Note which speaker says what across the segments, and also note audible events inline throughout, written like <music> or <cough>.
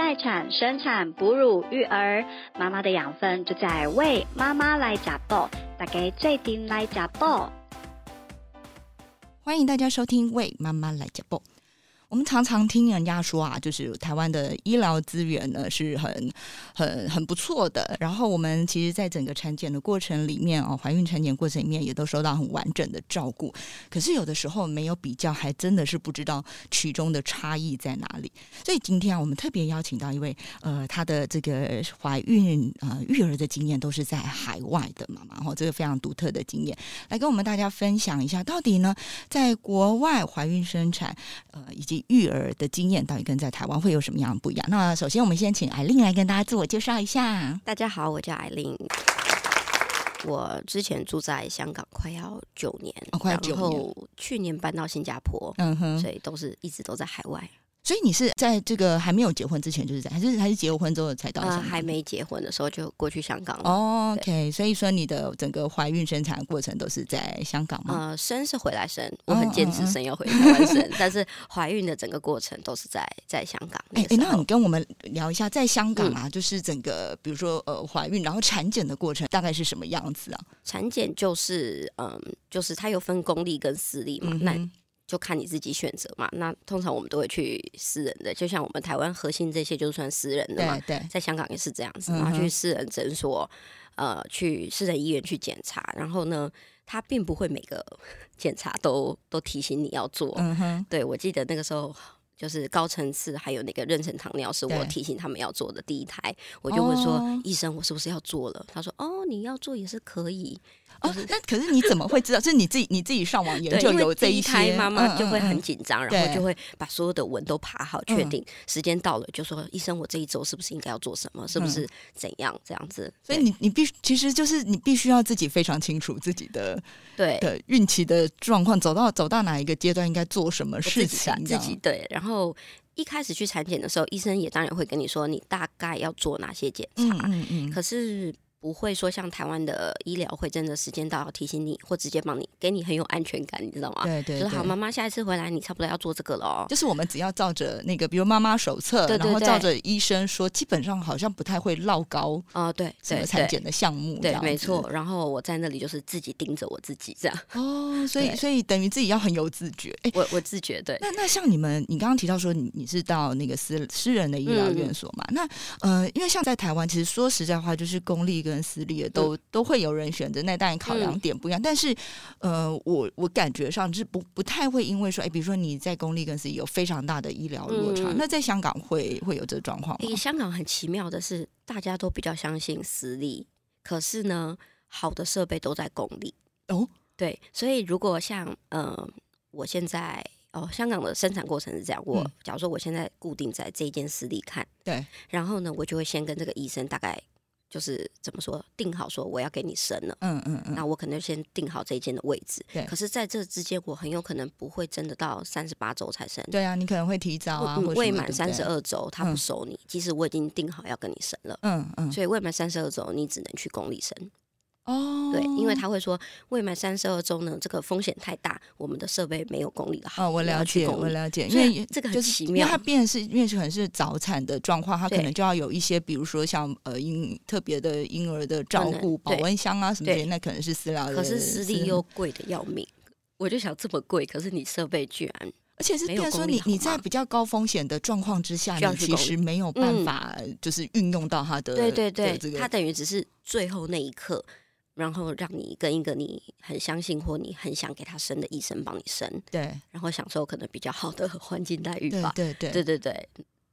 Speaker 1: 待产、生产、哺乳、育儿，妈妈的养分就在为妈妈来加爆，大家最顶来加爆。
Speaker 2: 欢迎大家收听《为妈妈来加爆》。我们常常听人家说啊，就是台湾的医疗资源呢是很、很、很不错的。然后我们其实，在整个产检的过程里面哦，怀孕产检过程里面也都受到很完整的照顾。可是有的时候没有比较，还真的是不知道其中的差异在哪里。所以今天啊，我们特别邀请到一位呃，她的这个怀孕呃育儿的经验都是在海外的妈妈，哈，这个非常独特的经验，来跟我们大家分享一下，到底呢，在国外怀孕生产呃以及育儿的经验到底跟在台湾会有什么样的不一样？那首先，我们先请艾琳来跟大家自我介绍一下。
Speaker 3: 大家好，我叫艾琳。我之前住在香港快要九年，
Speaker 2: 快九年，
Speaker 3: 然后去年搬到新加坡，嗯哼，所以都是一直都在海外。
Speaker 2: 所以你是在这个还没有结婚之前就是在，还是还是结婚之后才到？呃，
Speaker 3: 还没结婚的时候就过去香港了。
Speaker 2: 哦，OK，所以说你的整个怀孕生产过程都是在香港吗？
Speaker 3: 呃，生是回来生，我很坚持生要回台湾生，<laughs> 但是怀孕的整个过程都是在在香港。
Speaker 2: 哎，那你跟我们聊一下，在香港啊，就是整个比如说呃怀孕然后产检的过程大概是什么样子啊？
Speaker 3: 产检就是嗯，就是它有分公立跟私立嘛，那。就看你自己选择嘛。那通常我们都会去私人的，就像我们台湾核心这些就算私人的嘛。
Speaker 2: 对，
Speaker 3: 在香港也是这样子，然后去私人诊所，呃，去私人医院去检查。然后呢，他并不会每个 <laughs> 检查都都提醒你要做。嗯哼。对，我记得那个时候就是高层次还有那个妊娠糖尿是我提醒他们要做的第一胎，我就问说医生，我是不是要做了？他说哦，你要做也是可以。
Speaker 2: 哦，那可是你怎么会知道？<laughs> 是你自己你自己上网研究有这一
Speaker 3: 胎，妈妈就会很紧张，然后就会把所有的文都爬好，确定时间到了，就说医生，我这一周是不是应该要做什么？是不是怎样这样子？
Speaker 2: 所以你你必须其实就是你必须要自己非常清楚自己的
Speaker 3: 对
Speaker 2: 的孕期的状况，走到走到哪一个阶段应该做什么事情，
Speaker 3: 自己对。然后一开始去产检的时候，医生也当然会跟你说你大概要做哪些检查，嗯嗯嗯，可是。不会说像台湾的医疗会真的时间到要提醒你，或直接帮你，给你很有安全感，你知道吗？
Speaker 2: 对对，
Speaker 3: 就是好妈妈下一次回来，你差不多要做这个了哦。
Speaker 2: 就是我们只要照着那个，比如妈妈手册，然后照着医生说，基本上好像不太会落高
Speaker 3: 啊。对，
Speaker 2: 什么产检的项目，
Speaker 3: 对，没错。然后我在那里就是自己盯着我自己这样。
Speaker 2: 哦，所以所以等于自己要很有自觉。
Speaker 3: 哎，我我自觉对。
Speaker 2: 那那像你们，你刚刚提到说你你是到那个私私人的医疗院所嘛？那呃，因为像在台湾，其实说实在话，就是公立跟私立的都。都会有人选择，那当然考量点不一样。但是，呃，我我感觉上是不不太会因为说，哎，比如说你在公立跟私立有非常大的医疗落差，那在香港会会有这个状况吗？
Speaker 3: 香港很奇妙的是，大家都比较相信私立，可是呢，好的设备都在公立哦。对，所以如果像呃，我现在哦，香港的生产过程是这样，我假如说我现在固定在这一间私立看，
Speaker 2: 对，
Speaker 3: 然后呢，我就会先跟这个医生大概。就是怎么说，定好说我要给你生了，嗯嗯嗯，那我可能先定好这一间的位置。
Speaker 2: 对，
Speaker 3: 可是在这之间，我很有可能不会真的到三十八周才生。
Speaker 2: 对啊，你可能会提早啊，
Speaker 3: 未满三十二周他不收你，即使我已经定好要跟你生了，嗯嗯，所以未满三十二周你只能去公立生。哦，对，因为他会说未满三十二周呢，这个风险太大，我们的设备没有公里的好。
Speaker 2: 哦，我了解，我了解，因为
Speaker 3: 这个很奇妙，
Speaker 2: 它变是因为可能是早产的状况，它可能就要有一些，比如说像呃婴特别的婴儿的照顾、保温箱啊什么的，那可能是私疗的。
Speaker 3: 可是私立又贵的要命，我就想这么贵，可是你设备居然，
Speaker 2: 而且是变说你你在比较高风险的状况之下，你其实没有办法就是运用到它的，
Speaker 3: 对对对，它等于只是最后那一刻。然后让你跟一个你很相信或你很想给他生的医生帮你生，
Speaker 2: 对，
Speaker 3: 然后享受可能比较好的 <laughs> 环境待遇吧，
Speaker 2: 对对
Speaker 3: 对对对。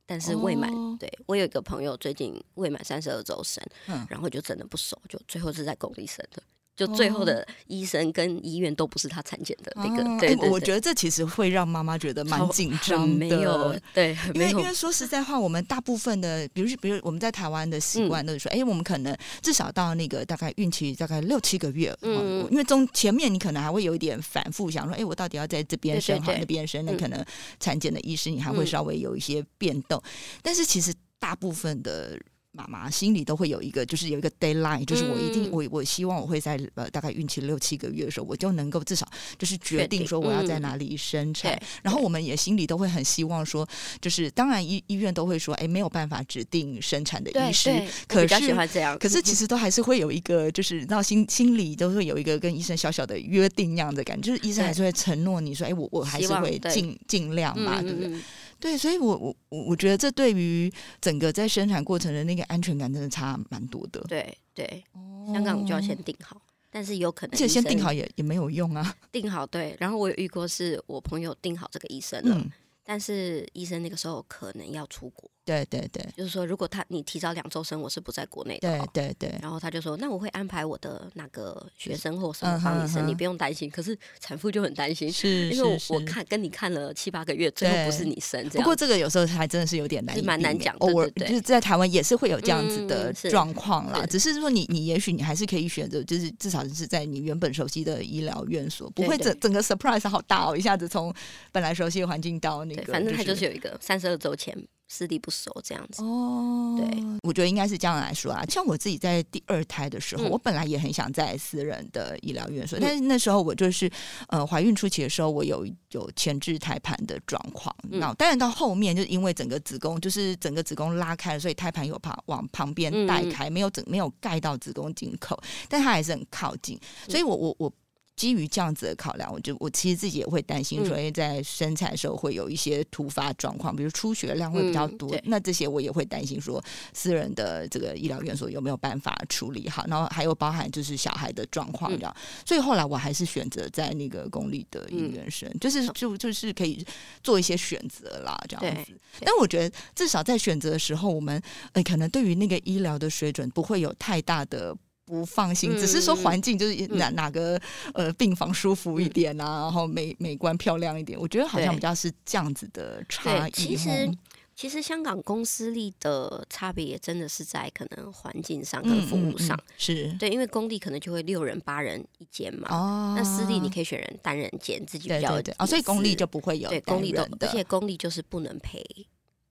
Speaker 3: 但是未满，对我有一个朋友最近未满三十二周生，然后就真的不熟，就最后是在公立生的。就最后的医生跟医院都不是他产检的那个，对对
Speaker 2: 我觉得这其实会让妈妈觉得蛮紧张的。
Speaker 3: 没有，对，
Speaker 2: 因为因为说实在话，我们大部分的，比如比如我们在台湾的习惯都是说，哎，我们可能至少到那个大概孕期大概六七个月，嗯，因为中前面你可能还会有一点反复想说，哎，我到底要在这边生好那边生，那可能产检的医师你还会稍微有一些变动，但是其实大部分的。妈妈心里都会有一个，就是有一个 deadline，就是我一定我我希望我会在呃大概孕期六七个月的时候，我就能够至少就是决定说我要在哪里生产。然后我们也心里都会很希望说，就是当然医医院都会说，哎，没有办法指定生产的医师，可是
Speaker 3: 喜欢这样，
Speaker 2: 可是。<laughs> 其实都还是会有一个，就是到心心里都会有一个跟医生小小的约定那样的感觉，就是医生还是会承诺你说，哎，我我还是会尽尽量嘛，对不对？对，所以，我我我我觉得这对于整个在生产过程的那个安全感真的差蛮多的。
Speaker 3: 对对，香港就要先定好，但是有可能，而
Speaker 2: 且先定好也也没有用啊。<laughs>
Speaker 3: 定好对，然后我有遇过是我朋友定好这个医生了，但是医生那个时候可能要出国。
Speaker 2: 对对对，
Speaker 3: 就是说，如果他你提早两周生，我是不在国内的。
Speaker 2: 对对对。
Speaker 3: 然后他就说，那我会安排我的那个学生或什么帮你生，你不用担心。可是产妇就很担心，
Speaker 2: 是
Speaker 3: 因为我看跟你看了七八个月，最后不是你生。
Speaker 2: 不过这个有时候还真的是有点难，
Speaker 3: 蛮难讲。
Speaker 2: 偶
Speaker 3: 尔
Speaker 2: 就是在台湾也是会有这样子的状况啦。只是说你你也许你还是可以选择，就是至少是在你原本熟悉的医疗院所，不会整整个 surprise 好大哦，一下子从本来熟悉的环境到那个，
Speaker 3: 反正他就是有一个三十二周前。私地不熟这样子哦，对，
Speaker 2: 我觉得应该是这样来说啊。像我自己在第二胎的时候，我本来也很想在私人的医疗院所，但是那时候我就是呃怀孕初期的时候，我有有前置胎盘的状况。那当然到后面就是因为整个子宫就是整个子宫拉开了，所以胎盘有旁往旁边带开，没有整没有盖到子宫颈口，但它还是很靠近，所以我我我。基于这样子的考量，我就我其实自己也会担心，说在生产的时候会有一些突发状况，比如出血量会比较多，那这些我也会担心，说私人的这个医疗院所有没有办法处理好，然后还有包含就是小孩的状况这样，所以后来我还是选择在那个公立的医院生，就是就就是可以做一些选择啦，这样子。但我觉得至少在选择的时候，我们呃可能对于那个医疗的水准不会有太大的。不放心，只是说环境就是哪哪个呃病房舒服一点啊，然后美美观漂亮一点，我觉得好像比较是这样子的差异。
Speaker 3: 其实其实香港公司立的差别也真的是在可能环境上跟服务上。
Speaker 2: 是。
Speaker 3: 对，因为公立可能就会六人八人一间嘛，哦，那私立你可以选人单人间，自己比较
Speaker 2: 哦，所以公立就不会有
Speaker 3: 对公立的，而且公立就是不能陪。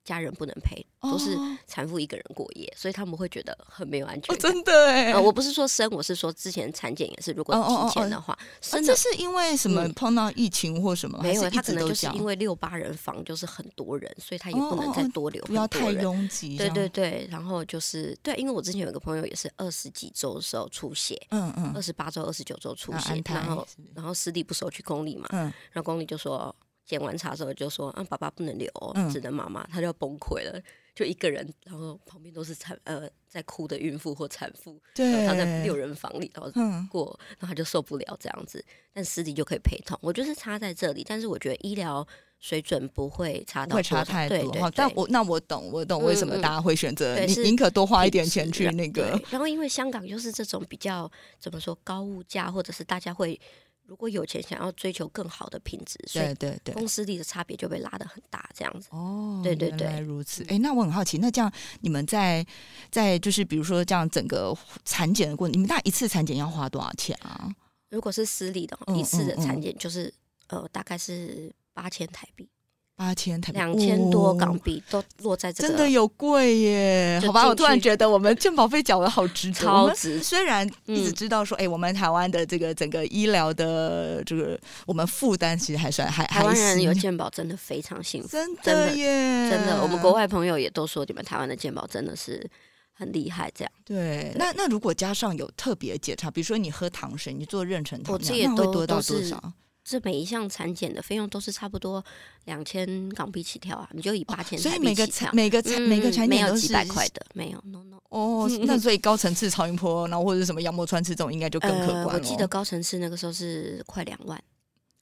Speaker 3: 家人不能陪，都是产妇一个人过夜，所以他们会觉得很没有安全感。
Speaker 2: 真的哎，
Speaker 3: 我不是说生，我是说之前产检也是，如果提前的话，
Speaker 2: 生这是因为什么碰到疫情或什么？
Speaker 3: 没有，他可能就是因为六八人房就是很多人，所以他也不能再多留，
Speaker 2: 不要太拥挤。
Speaker 3: 对对对，然后就是对，因为我之前有一个朋友也是二十几周的时候出血，嗯嗯，二十八周、二十九周出血，然后然后私立不收去公立嘛，嗯，然后公立就说。检完查之后就说：“啊，爸爸不能留，只能妈妈。”他就要崩溃了，就一个人，然后旁边都是产呃在哭的孕妇或产妇，
Speaker 2: 对，
Speaker 3: 他在六人房里，然后过，然后他就受不了这样子。但私底就可以陪同，我就是差在这里。但是我觉得医疗水准不会差到
Speaker 2: 会差太多。但我那我懂，我懂为什么大家会选择宁宁可多花一点钱去那个。
Speaker 3: 然后因为香港就是这种比较怎么说高物价，或者是大家会。如果有钱想要追求更好的品质，
Speaker 2: 对对对，
Speaker 3: 公司里的差别就被拉得很大，这样子。哦，对对对，
Speaker 2: 如此。哎，那我很好奇，那这样你们在在就是比如说这样整个产检的过程，你们大概一次产检要花多少钱啊？
Speaker 3: 如果是私立的，一次的产检就是呃，大概是八千台币。
Speaker 2: 八千台
Speaker 3: 两千多港币都落在这
Speaker 2: 个，真的有贵耶？好吧，我突然觉得我们健保费缴的好值，
Speaker 3: 超值。
Speaker 2: 虽然一直知道说，哎，我们台湾的这个整个医疗的这个我们负担其实还算还
Speaker 3: 台湾人有健保真的非常幸福，
Speaker 2: 真的耶，
Speaker 3: 真的。我们国外朋友也都说，你们台湾的健保真的是很厉害。这样
Speaker 2: 对。那那如果加上有特别检查，比如说你喝糖水，你做妊娠糖，那会多到多少？
Speaker 3: 这每一项产检的费用都是差不多两千港币起跳啊，你就以八千，
Speaker 2: 所以每个产每个产每个产检
Speaker 3: 都是几百块的，没有，no no。
Speaker 2: 哦，那所以高层次超音波，然后或者什么羊膜穿刺这种，应该就更可观
Speaker 3: 我记得高层次那个时候是快两万，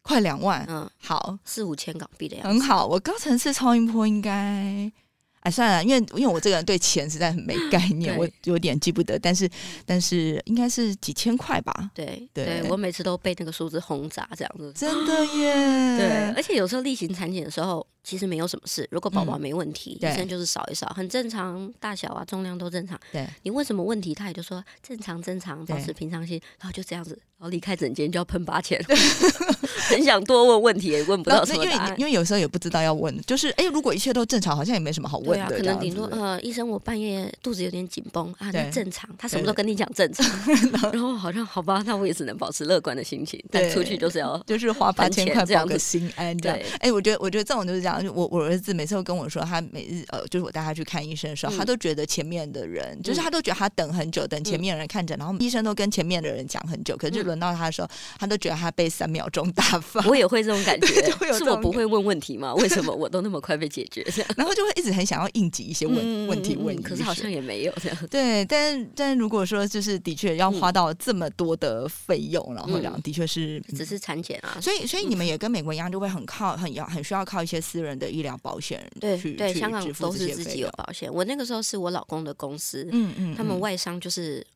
Speaker 2: 快两万，嗯，好，
Speaker 3: 四五千港币的样子，
Speaker 2: 很好。我高层次超音波应该。哎，算了，因为因为我这个人对钱实在很没 <laughs> 概念，我有点记不得，但是但是应该是几千块吧。
Speaker 3: 对对，我每次都被那个数字轰炸，这样子。
Speaker 2: 真的耶。
Speaker 3: 对，而且有时候例行产检的时候，其实没有什么事。如果宝宝没问题，医生就是扫一扫，很正常，大小啊、重量都正常。
Speaker 2: 对
Speaker 3: 你问什么问题，他也就说正常、正常，保持平常心，然后就这样子。然后离开诊间就要喷八千，<laughs> 很想多问问题也问不到什么答
Speaker 2: 案，因为有时候也不知道要问，就是哎，如果一切都正常，好像也没什么好问
Speaker 3: 的。可能顶多呃，医生，我半夜肚子有点紧绷啊，那正常，他什么都跟你讲正常，<laughs> 然后好像好吧，那我也只能保持乐观的心情，但出去就是要
Speaker 2: 就是花八千块报个心安，对。哎，我觉得我觉得这种就是这样，我我儿子每次都跟我说，他每日呃，就是我带他去看医生的时候，他都觉得前面的人，就是他都觉得他等很久，等前面的人看诊，然后医生都跟前面的人讲很久，可是轮到他的时候。他都觉得他被三秒钟打发，
Speaker 3: 我也会这种感觉，是我不会问问题吗？为什么我都那么快被解决？<laughs>
Speaker 2: 然后就会一直很想要应急一些问问题问，
Speaker 3: 可是好像也没有这样。
Speaker 2: 对，但但如果说就是的确要花到这么多的费用，然后这样的确是
Speaker 3: 只是产检啊，
Speaker 2: 所以所以你们也跟美国一样，就会很靠很要很需要靠一些私人的医疗保险，
Speaker 3: 对对，香港都是自己有保险。我那个时候是我老公的公司，嗯嗯，他们外商就是。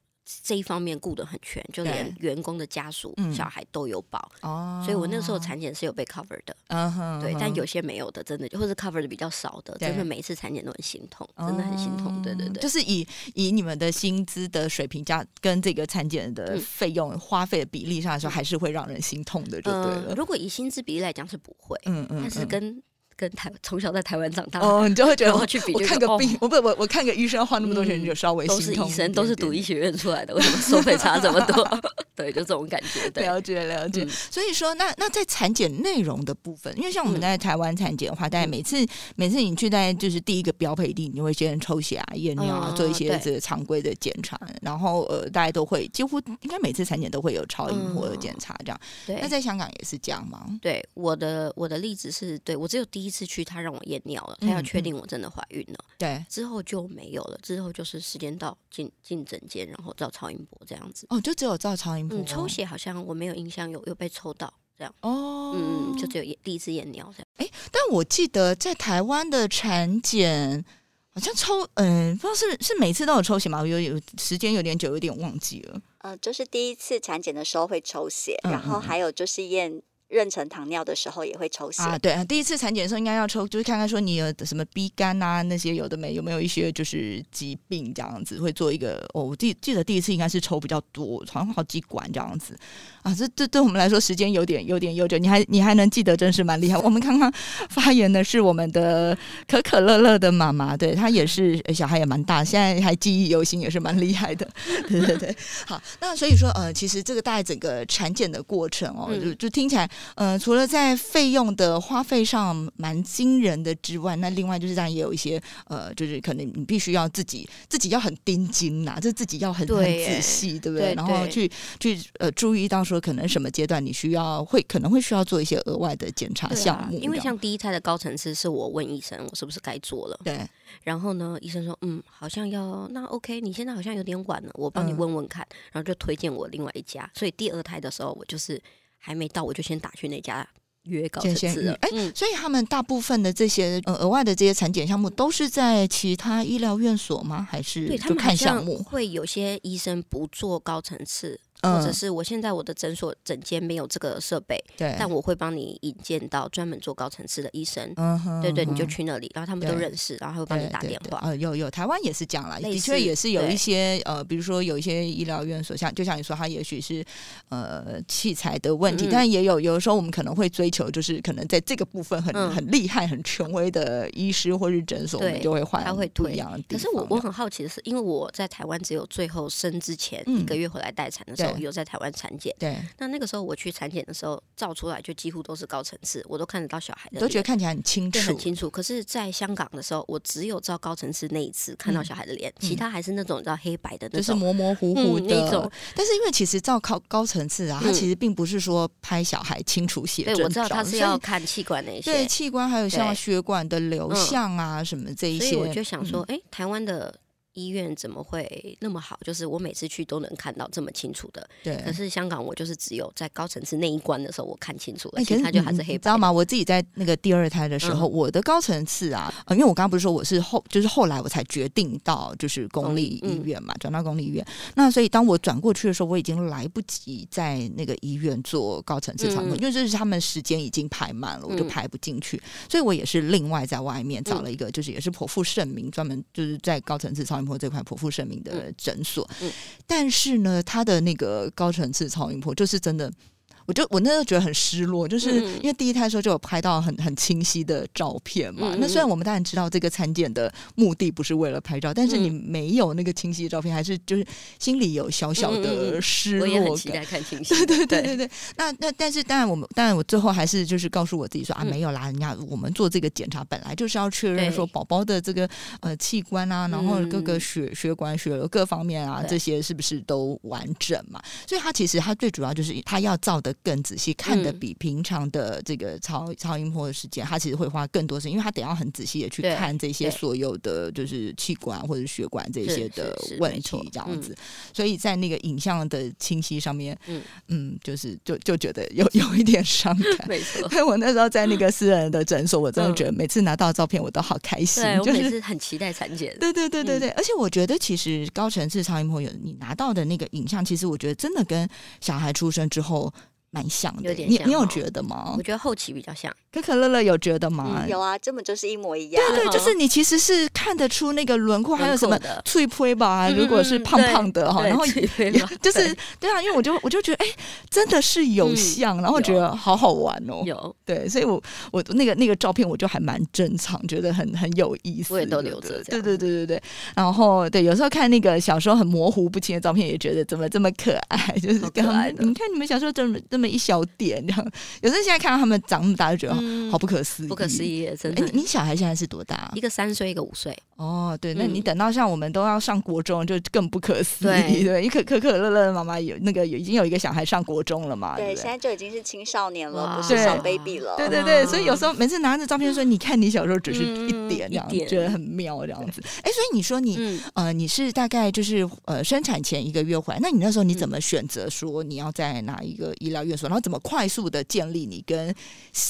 Speaker 3: 这一方面顾得很全，就连员工的家属、小孩都有保哦，所以我那个时候产检是有被 cover 的，嗯哼对，但有些没有的，真的或者 cover 的比较少的，真的每一次产检都很心痛，真的很心痛，对对对，
Speaker 2: 就是以以你们的薪资的水平加跟这个产检的费用花费的比例上来说，还是会让人心痛的，就对了。
Speaker 3: 如果以薪资比例来讲是不会，嗯嗯，但是跟跟台从小在台湾长大
Speaker 2: 哦，你就会觉得我
Speaker 3: 去比，
Speaker 2: 我看个病，我不我我看个医生要花那么多钱，就稍微
Speaker 3: 都是医生，都是读医学院出来的，为什么收费差这么多？<laughs> 对，就这种感觉。
Speaker 2: 了解了解。所以说，那那在产检内容的部分，因为像我们在台湾产检的话，大概每次每次你去在就是第一个标配地，你会先抽血啊、验尿啊，做一些这个常规的检查，然后呃，大家都会几乎应该每次产检都会有超音波的检查，这样。
Speaker 3: 对。
Speaker 2: 那在香港也是这样吗？
Speaker 3: 对，我的我的例子是对我只有第一次去，他让我。验尿了，他要确定我真的怀孕了。
Speaker 2: 对，
Speaker 3: 之后就没有了。之后就是时间到进进诊间，然后照超音波这样子。
Speaker 2: 哦，就只有照超音波。
Speaker 3: 抽血好像我没有印象有有被抽到这样。哦，嗯，就只有第一次验尿这样。
Speaker 2: 哎，但我记得在台湾的产检好像抽，嗯，不知道是是每次都有抽血吗？有有时间有点久，有点忘记了。
Speaker 4: 呃，就是第一次产检的时候会抽血，然后还有就是验。妊娠糖尿的时候也会抽血
Speaker 2: 啊，对啊，第一次产检的时候应该要抽，就是看看说你有什么 B 肝啊那些有的没有没有一些就是疾病这样子，会做一个哦，我记记得第一次应该是抽比较多，好像好几管这样子啊，这这对我们来说时间有点有点悠久，你还你还能记得，真是蛮厉害。我们刚刚发言的是我们的可可乐乐的妈妈，对她也是小孩也蛮大，现在还记忆犹新，也是蛮厉害的，<laughs> 对对对。好，那所以说呃，其实这个大概整个产检的过程哦，就就听起来。呃，除了在费用的花费上蛮惊人的之外，那另外就是当然也有一些呃，就是可能你必须要自己自己要很盯紧呐，就自己要很很仔细，对不对？然后去去呃注意到说可能什么阶段你需要会可能会需要做一些额外的检查项目，
Speaker 3: 因为像第一胎的高层次是我问医生我是不是该做了，
Speaker 2: 对，
Speaker 3: 然后呢医生说嗯好像要那 OK，你现在好像有点晚了，我帮你问问看，然后就推荐我另外一家，所以第二胎的时候我就是。还没到，我就先打去那家约高层次了。
Speaker 2: 哎，所以他们大部分的这些呃额外的这些产检项目，都是在其他医疗院所吗？还是就看项目？
Speaker 3: 会有些医生不做高层次。或者是我现在我的诊所诊间没有这个设备，
Speaker 2: 对，
Speaker 3: 但我会帮你引荐到专门做高层次的医生，嗯哼，对对，你就去那里，然后他们都认识，然后会帮你打电话。
Speaker 2: 呃，有有，台湾也是这样啦，的确也是有一些呃，比如说有一些医疗院所，像就像你说，他也许是呃器材的问题，但也有有的时候我们可能会追求，就是可能在这个部分很很厉害、很权威的医师或是诊所，我们就会换，
Speaker 3: 他会
Speaker 2: 不一样。
Speaker 3: 可是我我很好奇的是，因为我在台湾只有最后生之前一个月回来待产的时候。有在台湾产检，
Speaker 2: 对。
Speaker 3: 那那个时候我去产检的时候，照出来就几乎都是高层次，我都看得到小孩的，
Speaker 2: 都觉得看起来很清楚，
Speaker 3: 很清楚。可是，在香港的时候，我只有照高层次那一次看到小孩的脸，其他还是那种叫黑白的那
Speaker 2: 种，就是模模糊糊的那种。但是因为其实照高高层次啊，它其实并不是说拍小孩清楚写
Speaker 3: 对，我知道
Speaker 2: 他
Speaker 3: 是要看器官那些，
Speaker 2: 对器官还有像血管的流向啊什么这一些。
Speaker 3: 所以我就想说，哎，台湾的。医院怎么会那么好？就是我每次去都能看到这么清楚的。
Speaker 2: 对。
Speaker 3: 可是香港，我就是只有在高层次那一关的时候，我看清楚了，其实它就还是黑。
Speaker 2: 知道吗？我自己在那个第二胎的时候，我的高层次啊，因为我刚刚不是说我是后，就是后来我才决定到就是公立医院嘛，转到公立医院。那所以当我转过去的时候，我已经来不及在那个医院做高层次超音波，因为这是他们时间已经排满了，我就排不进去。所以我也是另外在外面找了一个，就是也是颇负盛名，专门就是在高层次超音波这款颇负盛名的诊所。但是呢，他的那个高层次超音波就是真的。我就我那时候觉得很失落，就是因为第一胎的时候就有拍到很很清晰的照片嘛。那虽然我们当然知道这个产检的目的不是为了拍照，但是你没有那个清晰的照片，还是就是心里有小小的失落感。我
Speaker 3: 也很期待看清 <laughs> 晰。
Speaker 2: 对对对对对。那那但是当然我们当然我最后还是就是告诉我自己说啊没有啦，人家我们做这个检查本来就是要确认说宝宝的这个呃器官啊，然后各个血血管血流各方面啊这些是不是都完整嘛？所以他其实他最主要就是他要照的。更仔细看的比平常的这个超超音波的时间，他其实会花更多时间，因为他得要很仔细的去看这些所有的就是气管或者血管这些的问题，这样子。所以在那个影像的清晰上面，嗯嗯，就是就就觉得有有一点伤感。<laughs>
Speaker 3: 没错，<laughs>
Speaker 2: 所以我那时候在那个私人的诊所，我真的觉得每次拿到照片我都好开心，
Speaker 3: 就是很期待产检。
Speaker 2: 对对对对对，而且我觉得其实高层次超音波有你拿到的那个影像，其实我觉得真的跟小孩出生之后。蛮像的，你你有觉得吗？
Speaker 3: 我觉得后期比较像。
Speaker 2: 可可乐乐有觉得吗？
Speaker 4: 有啊，根本就是一模一样。
Speaker 2: 对对，就是你其实是看得出那个轮廓，还有什么脆胚吧？如果是胖胖的哈，然后 <laughs> 就是对啊，因为我就我就觉得哎，真的是有像，然后觉得好好玩哦。
Speaker 3: 有
Speaker 2: 对，所以我我那个那个照片我就还蛮珍藏，觉得很很有意思。
Speaker 3: 我也都留着。
Speaker 2: 对对对对对。然后对，有时候看那个小时候很模糊不清的照片，也觉得怎么这么可爱，就是可爱的。你看你们小时候怎么这么一小点这样，有时候现在看到他们长那么大，就觉得好不可思议，
Speaker 3: 不可思议，真的。
Speaker 2: 你小孩现在是多大？
Speaker 3: 一个三岁，一个五岁。
Speaker 2: 哦，对，那你等到像我们都要上国中，就更不可思议。对，<laughs> 一可可可乐乐的妈妈有那个有已经有一个小孩上国中了嘛？
Speaker 4: 对，
Speaker 2: 现
Speaker 4: 在就已经是青少年了，不是小 baby 了。
Speaker 2: 对对对，所以有时候每次拿着照片说，你看你小时候只是一点这样，觉得很妙这样子。哎，所以你说你呃，你是大概就是呃生产前一个月回来，那你那时候你怎么选择说你要在哪一个医疗院所，然后怎么快速的建立你跟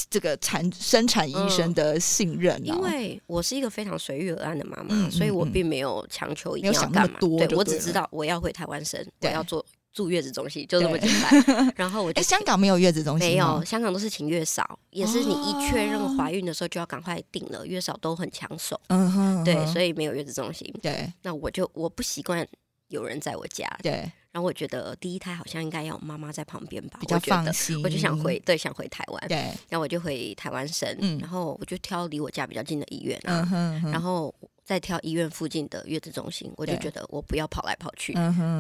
Speaker 2: 这个产生产医生的信任呢？
Speaker 3: 因为我是一个非常随遇而安的妈妈，所以我并没有强求一定要干嘛。
Speaker 2: 对
Speaker 3: 我只知道我要回台湾生，我要做住月子中心，就这么简单。然后我 <laughs> 哎，
Speaker 2: 香港没有月子中心，
Speaker 3: 没有，香港都是请月嫂，也是你一确认怀孕的时候就要赶快定了，月嫂都很抢手。嗯哼，对，所以没有月子中心。
Speaker 2: 对，
Speaker 3: 那我就我不习惯有人在我家。
Speaker 2: 对。
Speaker 3: 然后我觉得第一胎好像应该要妈妈在旁边吧，
Speaker 2: 比较放心。
Speaker 3: 我就想回，对，想回台湾。
Speaker 2: 对，
Speaker 3: 然后我就回台湾生，然后我就挑离我家比较近的医院啊，然后再挑医院附近的月子中心。我就觉得我不要跑来跑去，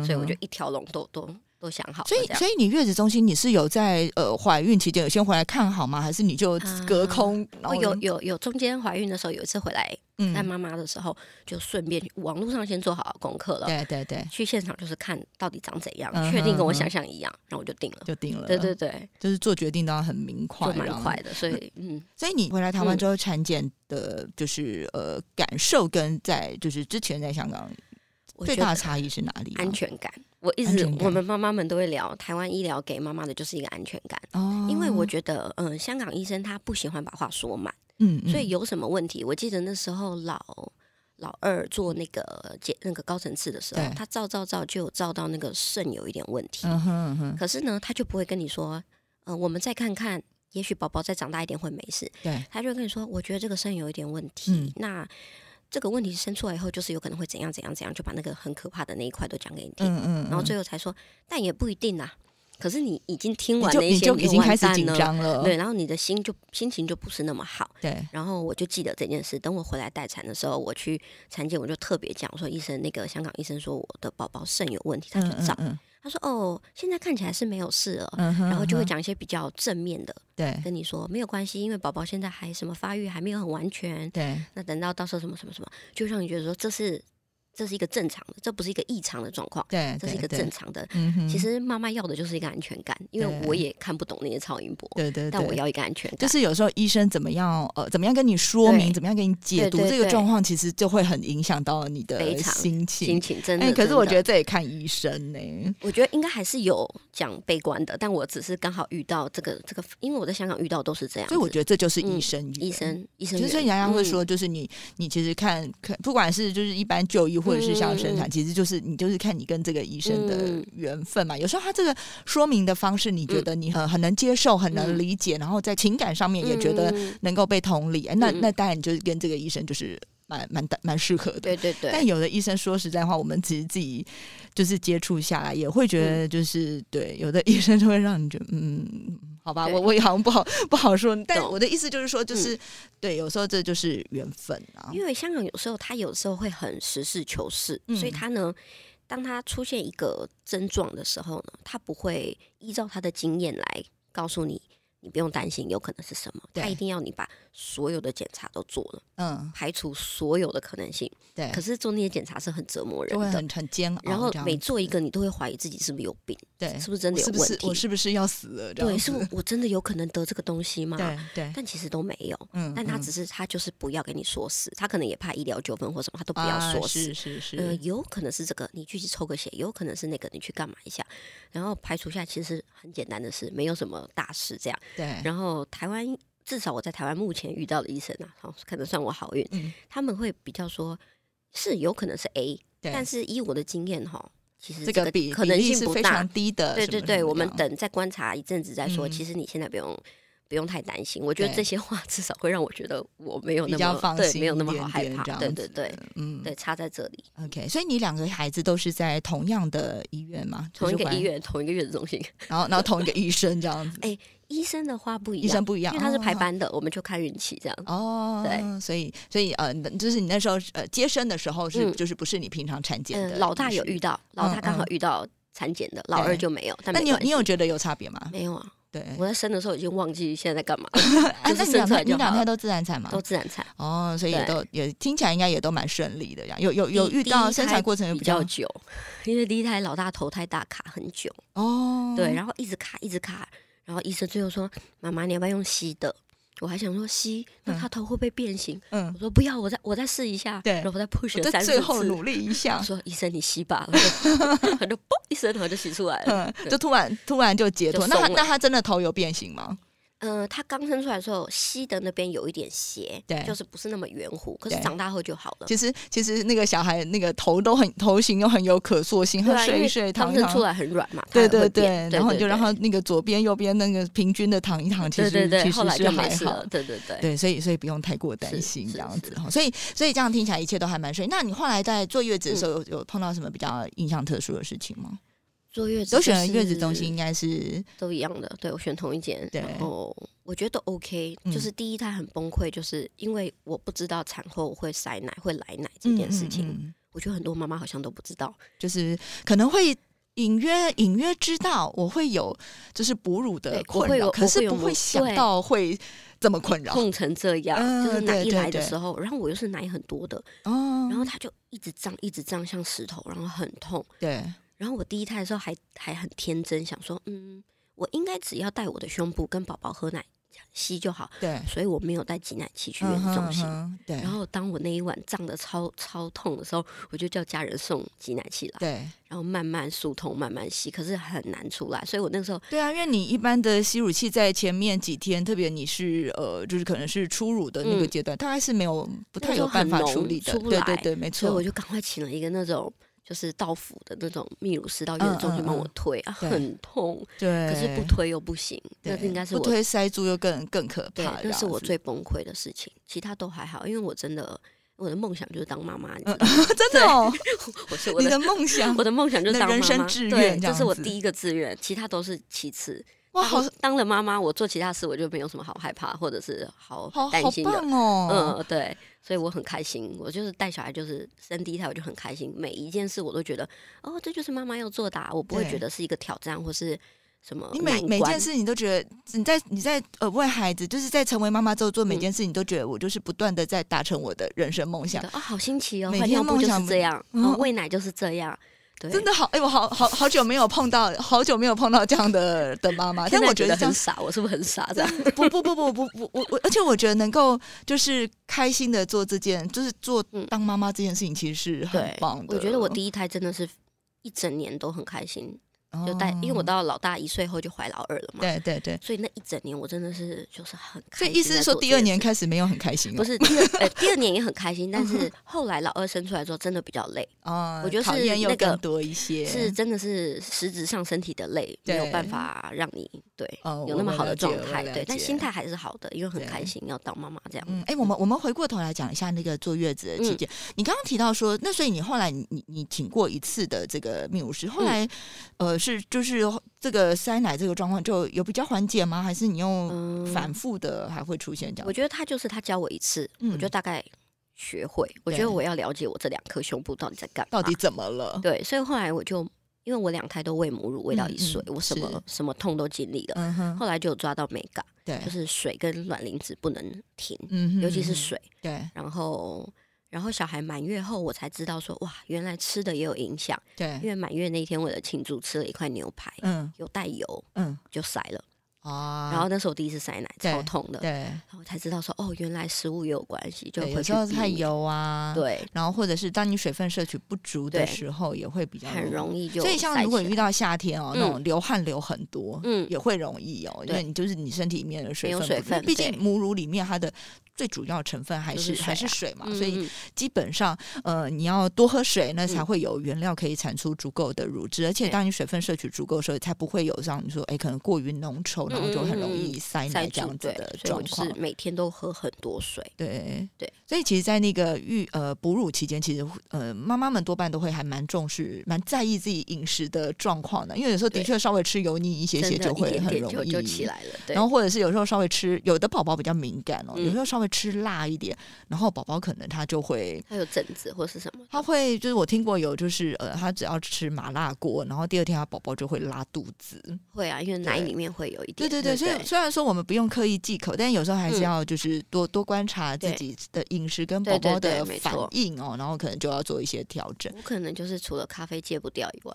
Speaker 3: 所以我就一条龙都都都想好。
Speaker 2: 所以，所以你月子中心你是有在呃怀孕期间有先回来看好吗？还是你就隔空？
Speaker 3: 哦有有有，中间怀孕的时候有一次回来。带妈妈的时候，就顺便网络上先做好功课了。
Speaker 2: 对对对，
Speaker 3: 去现场就是看到底长怎样，确定跟我想象一样，然后我就定了，
Speaker 2: 就定了。
Speaker 3: 对对对，
Speaker 2: 就是做决定都要很明快，
Speaker 3: 蛮快的。所以，嗯，
Speaker 2: 所以你回来台湾之后产检的，就是呃感受跟在就是之前在香港最大的差异是哪里？
Speaker 3: 安全感。我一直我们妈妈们都会聊，台湾医疗给妈妈的就是一个安全感。哦，因为我觉得，嗯，香港医生他不喜欢把话说满。嗯，所以有什么问题？我记得那时候老老二做那个检那个高层次的时候，他照照照就有照到那个肾有一点问题。嗯哼哼。可是呢，他就不会跟你说，嗯，我们再看看，也许宝宝再长大一点会没事。
Speaker 2: 对。
Speaker 3: 他就跟你说，我觉得这个肾有一点问题。那这个问题生出来以后，就是有可能会怎样怎样怎样，就把那个很可怕的那一块都讲给你听。嗯嗯。然后最后才说，但也不一定啊。可是你已经听完那些，
Speaker 2: 你就已经开始紧张了，
Speaker 3: 对，然后你的心就心情就不是那么好，
Speaker 2: 对。
Speaker 3: 然后我就记得这件事，等我回来待产的时候，我去产检，我就特别讲说，医生那个香港医生说我的宝宝肾有问题，他就照，他说哦，现在看起来是没有事了，然后就会讲一些比较正面的，
Speaker 2: 对，
Speaker 3: 跟你说没有关系，因为宝宝现在还什么发育还没有很完全，
Speaker 2: 对。
Speaker 3: 那等到到时候什么什么什么，就让你觉得说这是。这是一个正常的，这不是一个异常的状况，
Speaker 2: 对，
Speaker 3: 这是一个正常的。其实妈妈要的就是一个安全感，因为我也看不懂那些超音波，
Speaker 2: 对对，
Speaker 3: 但我要一个安全感。
Speaker 2: 就是有时候医生怎么样呃，怎么样跟你说明，怎么样给你解读这个状况，其实就会很影响到你的
Speaker 3: 非常
Speaker 2: 心情
Speaker 3: 心。情真的，
Speaker 2: 哎，可是我觉
Speaker 3: 得，
Speaker 2: 这也看医生呢。
Speaker 3: 我觉得应该还是有讲悲观的，但我只是刚好遇到这个这个，因为我在香港遇到都是这样，
Speaker 2: 所以我觉得这就是医
Speaker 3: 嗯
Speaker 2: 生缘
Speaker 3: 医生医生缘，
Speaker 2: 就是人家会
Speaker 3: 嗯
Speaker 2: 说，就是你你其实看看，不管是就是一般就医或者是像生产，其实就是你就是看你跟这个医生的
Speaker 3: 嗯。
Speaker 2: 缘分嘛。有时候他这个说明的方式，你觉得你很很能接受，很能
Speaker 3: 嗯。
Speaker 2: 理解，然后在情感上面也觉得
Speaker 3: 嗯
Speaker 2: 能够被同理，哎，那那当然你就是跟这个医生就是蛮蛮蛮适合的。
Speaker 3: 对对对，
Speaker 2: 但有的医生说实在话，我们其实自己就是接触下来，也会觉得
Speaker 3: 嗯
Speaker 2: 就是、对，有的医生就会让你觉得嗯，好吧，我我也好像不好不好说。但我的意思就是说，就是、对，有时候这就是缘分啊。
Speaker 3: 因为香港有时候他有时候会很实事求是，
Speaker 2: 嗯
Speaker 3: 所以他呢，当他出现一个症状的时候呢，他不会依照他的经验来告诉你，你不用担心，有可能是什么，他一定要你把所有的检查都做了，
Speaker 2: 嗯，
Speaker 3: 排除所有的可能性。
Speaker 2: 对，
Speaker 3: 可是做那些检查是很折磨人的，
Speaker 2: 很很煎熬。
Speaker 3: 然后每做一个，你都会怀疑自己是不是有病，
Speaker 2: 对，
Speaker 3: 是不是真的有问题？
Speaker 2: 是我是不是要死了？
Speaker 3: 对，是我我真的有可能得这个东西吗？
Speaker 2: 对对，
Speaker 3: 但其实都没有。
Speaker 2: 嗯
Speaker 3: 但他
Speaker 2: 嗯
Speaker 3: 只是他就是不要给你说死，他可能也怕医疗纠纷或什么，他都不要
Speaker 2: 啊
Speaker 3: 说死。
Speaker 2: 是是是，
Speaker 3: 呃，有可能是这个，你去抽个血；有可能是那个，你去干嘛一下，然后排除下，其实很简单的事，没有什么大事这样。
Speaker 2: 对，
Speaker 3: 然后台湾至少我在台湾目前遇到的医生啊，好，可能算我好运，
Speaker 2: 嗯
Speaker 3: 他们会比较说，是有可能是 A，但是以我的经验哈，其实
Speaker 2: 这个比
Speaker 3: 可能性不大
Speaker 2: 是非常。低的。
Speaker 3: 对对对，我们等再观察一阵子再说。
Speaker 2: 嗯
Speaker 3: 其实你现在不用不用太担心，我觉得这些话至少会让我觉得我没有那么对，没有那么好害怕。对对对
Speaker 2: 嗯，
Speaker 3: 对，差在这里
Speaker 2: ，OK，所以你两个孩子都是在同样的医院吗？
Speaker 3: 同一个医，院，同一个月子中心。<laughs>
Speaker 2: 然后然后同一个医生这样子，<laughs>
Speaker 3: 医生的话不一样，
Speaker 2: 医生不一样，
Speaker 3: 因为他是排
Speaker 2: 哦。
Speaker 3: 班的，我们就看运气这样。
Speaker 2: 哦，
Speaker 3: 对，
Speaker 2: 所以所以呃，就是你那时候呃接生的时候是、
Speaker 3: 嗯
Speaker 2: 就是不是你平常产检的、
Speaker 3: 嗯，老大有遇，到，老大刚好
Speaker 2: 嗯
Speaker 3: 遇到产检的，老二就没有。但
Speaker 2: 那你有你有觉得有差别吗？
Speaker 3: 没有啊？
Speaker 2: 对，
Speaker 3: 我在生的时候已经忘记现在在干嘛 <laughs>
Speaker 2: 那你两
Speaker 3: 生出来就好了
Speaker 2: 胎你两胎都自然产吗？
Speaker 3: 都自然产，
Speaker 2: 哦，所以也都也听起来应该也都蛮顺利的呀。有有有遇到生产
Speaker 3: 胎
Speaker 2: 过程有较
Speaker 3: 比较久，因为第一胎老大头太大卡很久，
Speaker 2: 哦，
Speaker 3: 对，然后一直卡一直卡，然后医生最后说：“妈妈，你要不要用吸的？”我还想说吸，那
Speaker 2: 嗯
Speaker 3: 他头会不会变形？
Speaker 2: 嗯
Speaker 3: 我，说不要，我再我再试一下。
Speaker 2: 对
Speaker 3: 然后我再 push 三四
Speaker 2: 最后。努力一下
Speaker 3: 我，说医生你吸吧，<laughs> <laughs> 他就他 <laughs> 就嘣一声，然后就吸出来了。
Speaker 2: 嗯，就突然突然就解脱。那他那他真的头有变形吗？
Speaker 3: 嗯、他刚生出来的时候，吸的那边有一点斜，
Speaker 2: 对
Speaker 3: 就是不是那么圆弧，可是长大后就好了。
Speaker 2: 其实其实那个小孩那个头都很头型又很有可塑性，他睡一睡躺一躺
Speaker 3: 出。来很软嘛，
Speaker 2: 对对
Speaker 3: 对
Speaker 2: 然后你就让他那个左边右边那个平均的躺一躺，其实其实
Speaker 3: 就
Speaker 2: 还好。。
Speaker 3: 对对对，
Speaker 2: 对，所以所以不用太过担心这样子哈。所以所以这样听起来一切都还蛮顺利。那你后来在坐月子的时候，
Speaker 3: 嗯
Speaker 2: 有有碰到什么比较印象特殊的事情吗？
Speaker 3: 坐月子
Speaker 2: 都选了月子中心，应该是
Speaker 3: 都一样的，对我选同一间，
Speaker 2: 对
Speaker 3: 然后我觉得都 OK，
Speaker 2: 嗯
Speaker 3: 就是第一胎很崩溃，就是因为我不知道产后会塞奶、会来奶这件事情，
Speaker 2: 嗯嗯嗯
Speaker 3: 我觉得很多妈妈好像都不知道，
Speaker 2: 就是可能会。隐约隐约知道我会有就是哺乳的困扰，可是不会想到会这么困扰
Speaker 3: 痛成这样，
Speaker 2: 嗯
Speaker 3: 就是奶一来的时候，然后我又是奶很多的，
Speaker 2: 哦。
Speaker 3: 然后它就一直胀，一直胀，像石头，然后很痛。
Speaker 2: 对，
Speaker 3: 然后我第一胎的时候还还很天真，想说，嗯，我应该只要带我的胸部跟宝宝喝奶吸就好，
Speaker 2: 对，
Speaker 3: 所以我没有带挤奶器去月子中心。
Speaker 2: 对，
Speaker 3: 然后当我那一晚胀得超超痛的时候，我就叫家人送挤奶器来，
Speaker 2: 对
Speaker 3: 然后慢慢疏通，慢慢吸，可是很难出来，所以我那个时候
Speaker 2: 对啊，因为你一般的吸乳器在前面几天，特别你是呃，就是可能是初乳的那个
Speaker 3: 嗯
Speaker 2: 阶段，大概是没有不太有办法处理的。
Speaker 3: 出不来
Speaker 2: 对对对，没错
Speaker 3: 所以我。就赶快请了一个那种就是到府的那种泌乳师到月子中心帮我推、啊，很痛，
Speaker 2: 对，
Speaker 3: 可是不推又不行，那
Speaker 2: 对
Speaker 3: 应该是我
Speaker 2: 不推塞住又更更可
Speaker 3: 对
Speaker 2: 怕。，
Speaker 3: 那是我最崩溃的事情，其他都还好，因为我真的我的梦想就是当妈妈，你知
Speaker 2: 嗯
Speaker 3: 道吗？<laughs>
Speaker 2: 真的哦，
Speaker 3: 我是 <laughs> 我的
Speaker 2: 你的梦想
Speaker 3: 我的梦想就是当妈妈，
Speaker 2: 生志
Speaker 3: 对，
Speaker 2: 这
Speaker 3: 是我第一个志愿，其他都是其次。
Speaker 2: 哇，好
Speaker 3: 当当了妈妈，我做其他事我就没有什么好害怕或者是好担心的。
Speaker 2: 棒哦。
Speaker 3: 嗯，对，所以我很开心。我就是带小孩，就是生第一胎，我就很开心。每一件事我都觉得，哦，这就是妈妈要做的、啊，我不会
Speaker 2: 对
Speaker 3: 觉得是一个挑战或是什么。
Speaker 2: 你每每件事你都觉得你在你在呃为孩子，就是在成为妈妈之后做每件事，你都觉得我就是不断的在达成我的人生梦想
Speaker 3: 啊，好新奇哦！每天梦想这样，喂奶就是这样。
Speaker 2: 真的好，哎，我好好好久没有碰到，好久没有碰到这样的的妈妈。但我觉得
Speaker 3: 很傻，我是不是很傻？这样
Speaker 2: 不不不不不不，我我而且我觉得能够就是开心的做这件，就是做当妈妈这件事情，其实是很棒的。
Speaker 3: 我觉得我第一胎真的是一整年都很开心。就带，因为我到老大一岁后就怀老二了嘛。
Speaker 2: 对对对。
Speaker 3: 所以那一整年我真的是就是很开
Speaker 2: 心。所以意思是说，第二年开始没有很开心。
Speaker 3: 不是，第二 <laughs> 第二年也很开心，但是后来老二生出来之后，真的比较累啊。<laughs> 我觉得是那个
Speaker 2: 多一些，
Speaker 3: 是真的是实质上身体的累，没有办法让你对有那么好的状态。对，但心态还是好的，因为很开心要当妈妈这样。
Speaker 2: 嗯，哎，我们我们回过头来讲一下那个坐月子的期间。你刚刚提到说，那所以你后来你你你请过一次的这个泌乳师，后来呃是就是。这个塞奶这个状况就有比较缓解吗？还是你用反复的还会出现这样？
Speaker 3: 我觉得他就是他教我一次，我就大概学会。我觉得我要了解我这两颗胸部到底在干，
Speaker 2: 到底怎么了？
Speaker 3: 对，所以后来我就因为我两胎都喂母乳喂到一岁，我什么什么痛都经历了。后来就抓到美感，
Speaker 2: 对，
Speaker 3: 就是水跟卵磷脂不能停，尤其是水。
Speaker 2: 对，
Speaker 3: 然后。然后小孩满月后，我才知道说哇，原来吃的也有影响。
Speaker 2: 对，
Speaker 3: 因为满月那天为了庆祝，吃了一块牛排，嗯，有带油，嗯，就塞了。啊！然后那是我第一次塞奶，超痛的。
Speaker 2: 对，然
Speaker 3: 后才知道说哦，原来食物也有关系，就
Speaker 2: 有时候太油啊。
Speaker 3: 对，
Speaker 2: 然后或者是当你水分摄取不足的时候，也会比较
Speaker 3: 很容易就。
Speaker 2: 所以像如果遇到夏天哦，那种流汗流很多，嗯，也会容易哦，因为你就是你身体里面的水分，
Speaker 3: 水分，
Speaker 2: 毕竟母乳里面它的最主要成分还是还是水嘛，所以基本上呃你要多喝水，那才会有原料可以产出足够的乳汁，而且当你水分摄取足够的时候，才不会有像你说哎可能过于浓稠，然后就很容易。塞奶这样子的状况，
Speaker 3: 是每天都喝很多水。
Speaker 2: 对
Speaker 3: 对，
Speaker 2: 所以其实，在那个育呃哺乳期间，其实呃妈妈们多半都会还蛮重视、蛮在意自己饮食的状况的，因为有时候的确稍微吃油腻一些些，就会很容易
Speaker 3: 就起来了。
Speaker 2: 然后或者是有时候稍微吃，有的宝宝比较敏感哦，有时候稍微吃辣一点，然后宝宝可能他就会
Speaker 3: 他有疹子或是什么，
Speaker 2: 他会就是我听过有就是呃他只要吃麻辣锅，然后第二天他宝宝就会拉肚子。
Speaker 3: 会啊，因为奶里面会有一点。
Speaker 2: 对对对，所以虽然说我们不用刻意忌口，但有时候还是要就是多多观察自己的饮食跟宝宝的反应哦，然后可能就要做一些调整。
Speaker 3: 我可能就是除了咖啡戒不掉以外。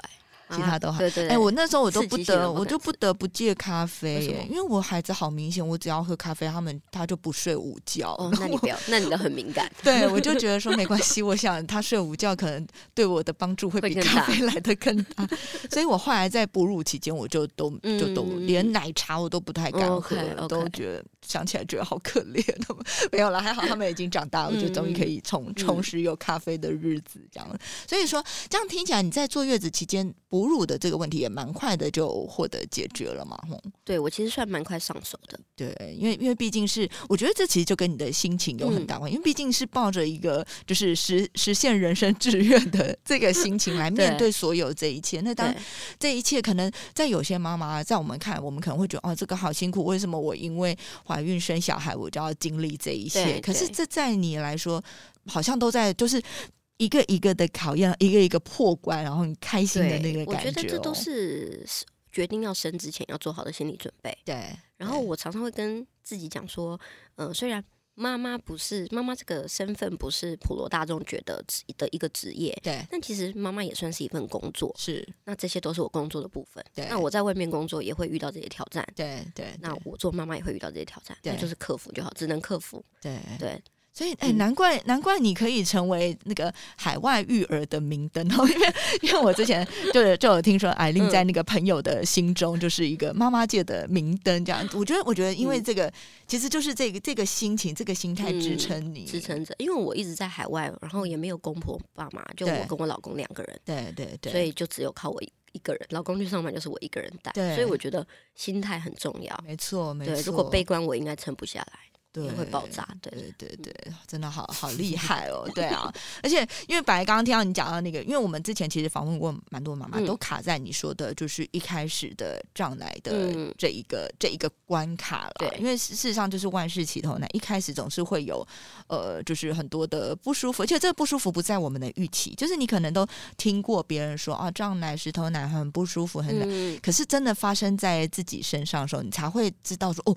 Speaker 2: 其他都好，
Speaker 3: 对对。
Speaker 2: 哎，我那时候我都不得，我就不得不戒咖啡耶，因为我孩子好明显，我只要喝咖啡，他们他就不睡午觉。
Speaker 3: 哦，那你不要，<laughs> 那你的很敏感。<laughs>
Speaker 2: 对，我就觉得说 <laughs> 没关系，我想他睡午觉可能对我的帮助会比咖啡来的更大，所以我后来在哺乳期间，我就都就都连奶茶我都不太敢喝，都觉得想起来觉得好可怜。没有了，还好他们已经长大了，就终于可以充充实有咖啡的日子这样。所以说，这样听起来你在坐月子期间。哺乳的这个问题也蛮快的就获得解决了嘛，吼。
Speaker 3: 对我其实算蛮快上手的，
Speaker 2: 对，因为因为毕竟是我觉得这其实就跟你的心情有很大关系，因为毕竟是抱着一个就是实实现人生志愿的这个心情来面对所有这一切。那当这一切可能在有些妈妈在我们看，我们可能会觉得哦，这个好辛苦，为什么我因为怀孕生小孩我就要经历这一切？可是这在你来说，好像都在就是。一个一个的考验，一个一个破关，然后很开心的那个感觉。
Speaker 3: 我觉得这都是决定要生之前要做好的心理准备。
Speaker 2: 对。
Speaker 3: 然后我常常会跟自己讲说，嗯，虽然妈妈不是妈妈这个身份不是普罗大众觉得的一个职业，
Speaker 2: 对。
Speaker 3: 但其实妈妈也算是一份工作。
Speaker 2: 是。
Speaker 3: 那这些都是我工作的部分。
Speaker 2: 对。
Speaker 3: 那我在外面工作也会遇到这些挑战。
Speaker 2: 对对。
Speaker 3: 那我做妈妈也会遇到这些挑战。那就是克服就好，只能克服。
Speaker 2: 对
Speaker 3: 对。
Speaker 2: 所以，哎，难怪难怪你可以成为那个海外育儿的明灯哦，<laughs> 因为因为我之前就就有听说艾琳在那个朋友的心中就是一个妈妈界的明灯，这样。我觉得，我觉得，因为这个其实就是这个这个心情、这个心态支撑你，
Speaker 3: 支撑着。因为我一直在海外，然后也没有公婆爸妈，就我跟我老公两个人，
Speaker 2: 对对对，
Speaker 3: 所以就只有靠我一个人。老公去上班就是我一个人带，所以我觉得心态很重要。
Speaker 2: 没错，没错。
Speaker 3: 如果悲观，我应该撑不下来。也会爆炸。对
Speaker 2: 对对对，真的好好厉害哦！<laughs> 对啊，而且因为本来刚刚听到你讲到那个，因为我们之前其实访问过蛮多妈妈，都卡在你说的，就是一开始的胀奶的这一个这一个关卡了。
Speaker 3: 对，
Speaker 2: 因为事实上就是万事起头难，一开始总是会有呃，就是很多的不舒服，而且这个不舒服不在我们的预期，就是你可能都听过别人说啊，胀奶、石头奶很不舒服，很难，可是真的发生在自己身上的时候，你才会知道说哦。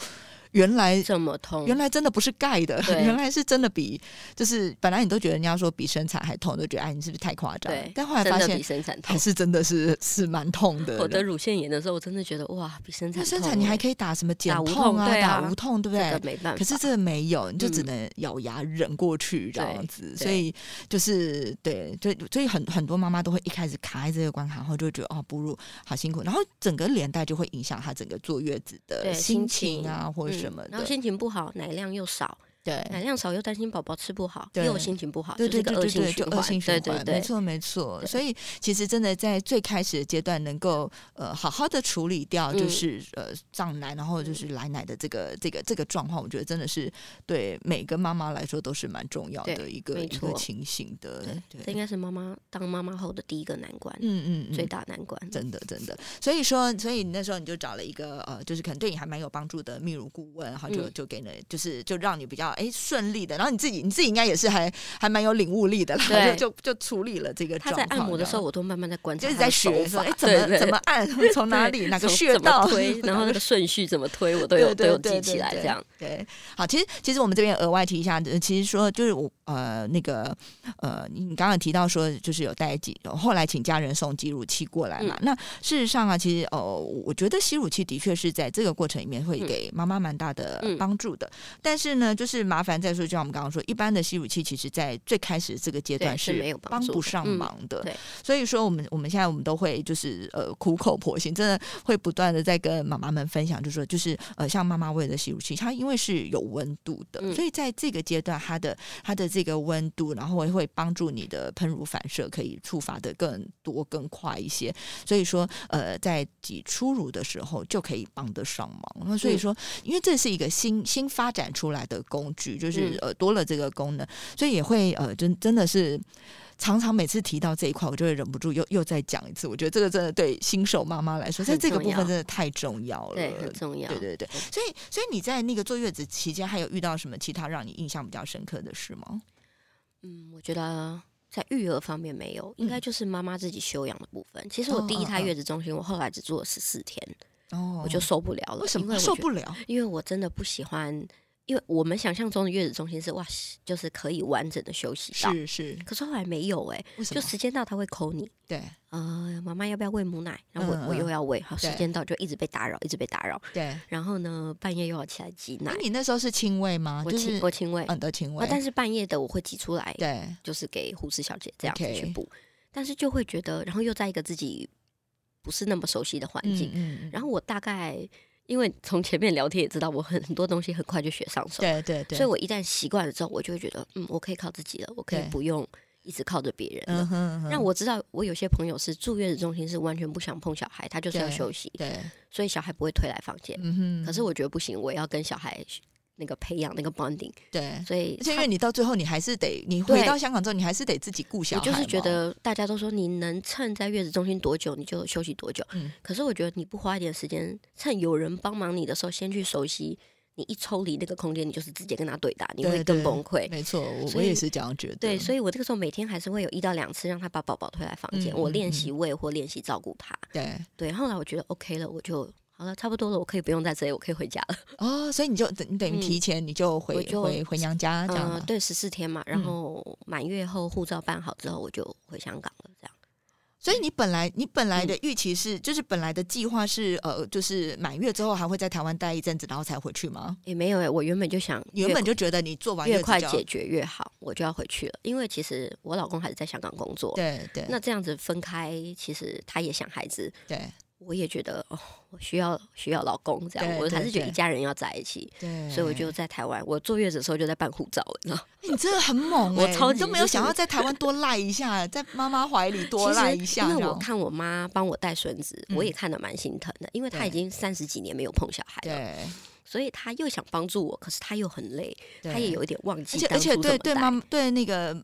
Speaker 2: 原来
Speaker 3: 这么痛，
Speaker 2: 原来真的不是盖的，<laughs> 原来是真的比就是本来你都觉得人家说比生产还痛，都觉得哎你是不是太夸张？
Speaker 3: 对，
Speaker 2: 但后来发现
Speaker 3: 比生产痛，
Speaker 2: 还是真的是是蛮痛的。
Speaker 3: 我得乳腺炎的时候，我真的觉得哇，比生产
Speaker 2: 生产你还可以打什么减痛啊，打无痛，对不对？
Speaker 3: 没办
Speaker 2: 法，可是这个没有，你就只能咬牙忍过去这样子。所以就是对，就所以很很多妈妈都会一开始卡在这个关卡后，就觉得哦哺乳好辛苦，然后整个连带就会影响她整个坐月子的心情啊，或者什么的，
Speaker 3: 然后心情。不好，奶量又少。
Speaker 2: 对，
Speaker 3: 奶量少又担心宝宝吃不好，
Speaker 2: 又
Speaker 3: 心情不好，
Speaker 2: 对对对对
Speaker 3: 对，
Speaker 2: 就恶性循
Speaker 3: 环，
Speaker 2: 没错没错。所以其实真的在最开始的阶段，能够呃好好的处理掉，就是呃胀奶，然后就是来奶的这个这个这个状况，我觉得真的是对每个妈妈来说都是蛮重要的一个一个情形的。
Speaker 3: 对，这应该是妈妈当妈妈后的第一个难关，嗯嗯，最大难关，
Speaker 2: 真的真的。所以说，所以那时候你就找了一个呃，就是可能对你还蛮有帮助的泌乳顾问，然后就就给了，就是就让你比较哎顺利的。然后你自己，你自己应该也是还还蛮有领悟力的啦，就就就处理了这个。
Speaker 3: 他在按摩的时候，我都慢慢在观察，
Speaker 2: 就是在学说，哎，怎么怎么按，<laughs> 从哪里哪个穴道
Speaker 3: 推，<laughs> 然后那个顺序怎么推，<laughs> 我都有都有记起来。这样
Speaker 2: 对，好，其实其实我们这边额外提一下，其实说就是我呃那个呃，你刚刚提到说就是有带几，后来请家人送挤乳器过来嘛。那事实上啊，其实哦，我觉得吸乳器的确是在这个过程里面会给妈妈蛮大的帮助的。但是呢，就是麻烦再说就像。我们刚刚说，一般的吸乳器其实在最开始这个阶段是
Speaker 3: 没有
Speaker 2: 帮不上忙的。对所以说我们我们现在我们都会就是呃苦口婆心，真的会不断的在跟妈妈们分享，就是说就是呃像妈妈喂的吸乳器，它因为是有温度的，所以在这个阶段它的它的这个温度，然后会帮助你的喷乳反射可以触发的更多更快一些。所以说呃在挤初乳的时候就可以帮得上忙。那所以说，因为这是一个新新发展出来的工具，就是呃。多了这个功能，所以也会呃，真真的是常常每次提到这一块，我就会忍不住又又再讲一次。我觉得这个真的对新手妈妈来说，在这个部分真的太重要了，
Speaker 3: 对，很重要。
Speaker 2: 对对对，所以所以你在那个坐月子期间，还有遇到什么其他让你印象比较深刻的事吗？
Speaker 3: 嗯，我觉得在育儿方面没有，应该就是妈妈自己休养的部分。其实我第一胎月子中心，我后来只做了十四天，哦，我就受不了了。为
Speaker 2: 什么受不了？
Speaker 3: 因为我真的不喜欢。因为我们想象中的月子中心是哇，就是可以完整的休息到，
Speaker 2: 是是。
Speaker 3: 可是后来没有哎，就时间到他会抠你，
Speaker 2: 对，
Speaker 3: 呃，妈妈要不要喂母奶？然后我我又要喂，好，时间到就一直被打扰，一直被打扰，
Speaker 2: 对。
Speaker 3: 然后呢，半夜又要起来挤奶。
Speaker 2: 你那时候是亲喂吗？
Speaker 3: 我亲我亲喂，
Speaker 2: 嗯，都亲喂。
Speaker 3: 但是半夜的我会挤出来，
Speaker 2: 对，
Speaker 3: 就是给护士小姐这样子去补。但是就会觉得，然后又在一个自己不是那么熟悉的环境，嗯，然后我大概。因为从前面聊天也知道，我很很多东西很快就学上手，
Speaker 2: 对对对，
Speaker 3: 所以我一旦习惯了之后，我就会觉得，嗯，我可以靠自己了，我可以不用一直靠着别人了。让我知道，我有些朋友是住月子中心，是完全不想碰小孩，他就是要休息，
Speaker 2: 对，
Speaker 3: 所以小孩不会推来房间。可是我觉得不行，我要跟小孩。那个培养那个 bonding，
Speaker 2: 对，
Speaker 3: 所以
Speaker 2: 而且因为你到最后你还是得，你回到香港之后你还是得自己顾小
Speaker 3: 孩。我就是觉得大家都说你能趁在月子中心多久你就休息多久，嗯，可是我觉得你不花一点时间，趁有人帮忙你的时候先去熟悉，你一抽离那个空间，你就是直接跟他对打，你会更崩溃。
Speaker 2: 没错，我我也是这样觉得。
Speaker 3: 对，所以我这个时候每天还是会有一到两次让他把宝宝推来房间，我练习喂或练习照顾他。
Speaker 2: 对
Speaker 3: 对，后来我觉得 OK 了，我就。好了，差不多了，我可以不用在这里，我可以回家了。
Speaker 2: 哦，所以你就等你等于提前你就回回回娘家这样
Speaker 3: 对，十四天嘛，然后满月后护照办好之后，我就回香港了。这样。
Speaker 2: 所以你本来你本来的预期是，就是本来的计划是，呃，就是满月之后还会在台湾待一阵子，然后才回去吗？
Speaker 3: 也没有哎，我原本就想，
Speaker 2: 原本就觉得你做完
Speaker 3: 越快解决越好，我就要回去了。因为其实我老公还是在香港工作，
Speaker 2: 对对。
Speaker 3: 那这样子分开，其实他也想孩子，
Speaker 2: 对。
Speaker 3: 我也觉得哦，我需要需要老公这样，我还是觉得一家人要在一起，
Speaker 2: 对，
Speaker 3: 所以我就在台湾。我坐月子的时候就在办护照，你知道？
Speaker 2: 你真的很猛，
Speaker 3: 我超级
Speaker 2: 都没有想要在台湾多赖一下，在妈妈怀里多赖一下。
Speaker 3: 因为我看我妈帮我带孙子，我也看得蛮心疼的，因为她已经三十几年没有碰小孩了。
Speaker 2: 对。
Speaker 3: 所以他又想帮助我，可是他又很累，他也有一点忘记。
Speaker 2: 而且对对妈对那个。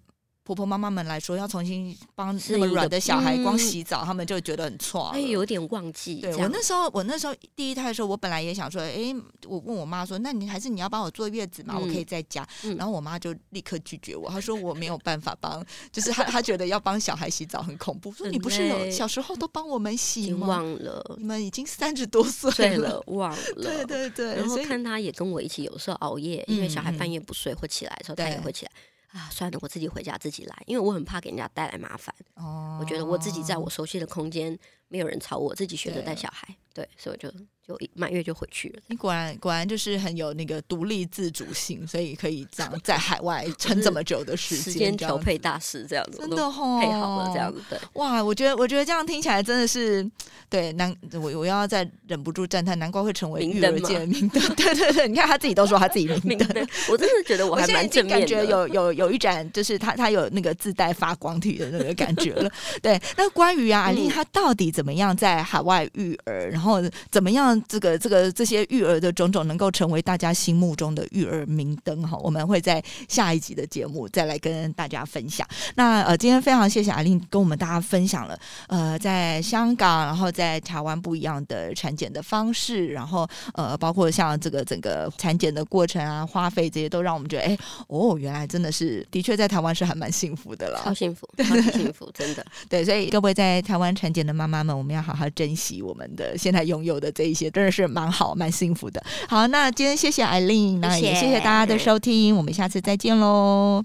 Speaker 2: 婆婆妈妈们来说，要重新帮那么软的小孩光洗澡，他们就觉得很错。
Speaker 3: 哎，有点忘记。
Speaker 2: 对我那时候，我那时候第一胎的时候，我本来也想说，哎，我问我妈说，那你还是你要帮我坐月子嘛？我可以在家。然后我妈就立刻拒绝我，她说我没有办法帮，<laughs> 就是她她觉得要帮小孩洗澡很恐怖。说你不是有小时候都帮我们洗吗？
Speaker 3: 忘了，
Speaker 2: 你们已经三十多岁
Speaker 3: 了，忘了。<laughs>
Speaker 2: 对对对。
Speaker 3: 然后看她也跟我一起，有时候熬夜，因为小孩半夜不睡，会起来的时候她也会起来。啊，算了，我自己回家自己来，因为我很怕给人家带来麻烦。哦，我觉得我自己在我熟悉的空间，没有人吵我，自己学着带小孩。对，所以我就。就满月就回去了。
Speaker 2: 你果然果然就是很有那个独立自主性，所以可以这样在海外 <laughs> 撑这么久的时
Speaker 3: 间。
Speaker 2: 时间
Speaker 3: 调配大师这样子，
Speaker 2: 真的吼，
Speaker 3: 配好了这样子。对，
Speaker 2: 哇，我觉得我觉得这样听起来真的是对难，我我要再忍不住赞叹，难怪会成为育儿界的名灯。<laughs> 对对对，你看他自己都说他自己名灯，
Speaker 3: 我真的觉得我还蛮正面
Speaker 2: 感觉有有有一盏，就是他他有那个自带发光体的那个感觉了。<laughs> 对，那关于啊，阿丽她到底怎么样在海外育儿，然后怎么样这个这个。这些育儿的种种能够成为大家心目中的育儿明灯哈，我们会在下一集的节目再来跟大家分享。那呃，今天非常谢谢阿令跟我们大家分享了呃，在香港，然后在台湾不一样的产检的方式，然后呃，包括像这个整个产检的过程啊，花费这些都让我们觉得，哎，哦，原来真的是的确在台湾是还蛮幸福的了，
Speaker 3: 超幸福，<laughs> 超幸福，真的。
Speaker 2: 对，所以各位在台湾产检的妈妈们，我们要好好珍惜我们的现在拥有的这一些，真的是蛮。好，蛮幸福的。好，那今天谢谢艾琳，那也谢谢大家的收听，我们下次再见喽。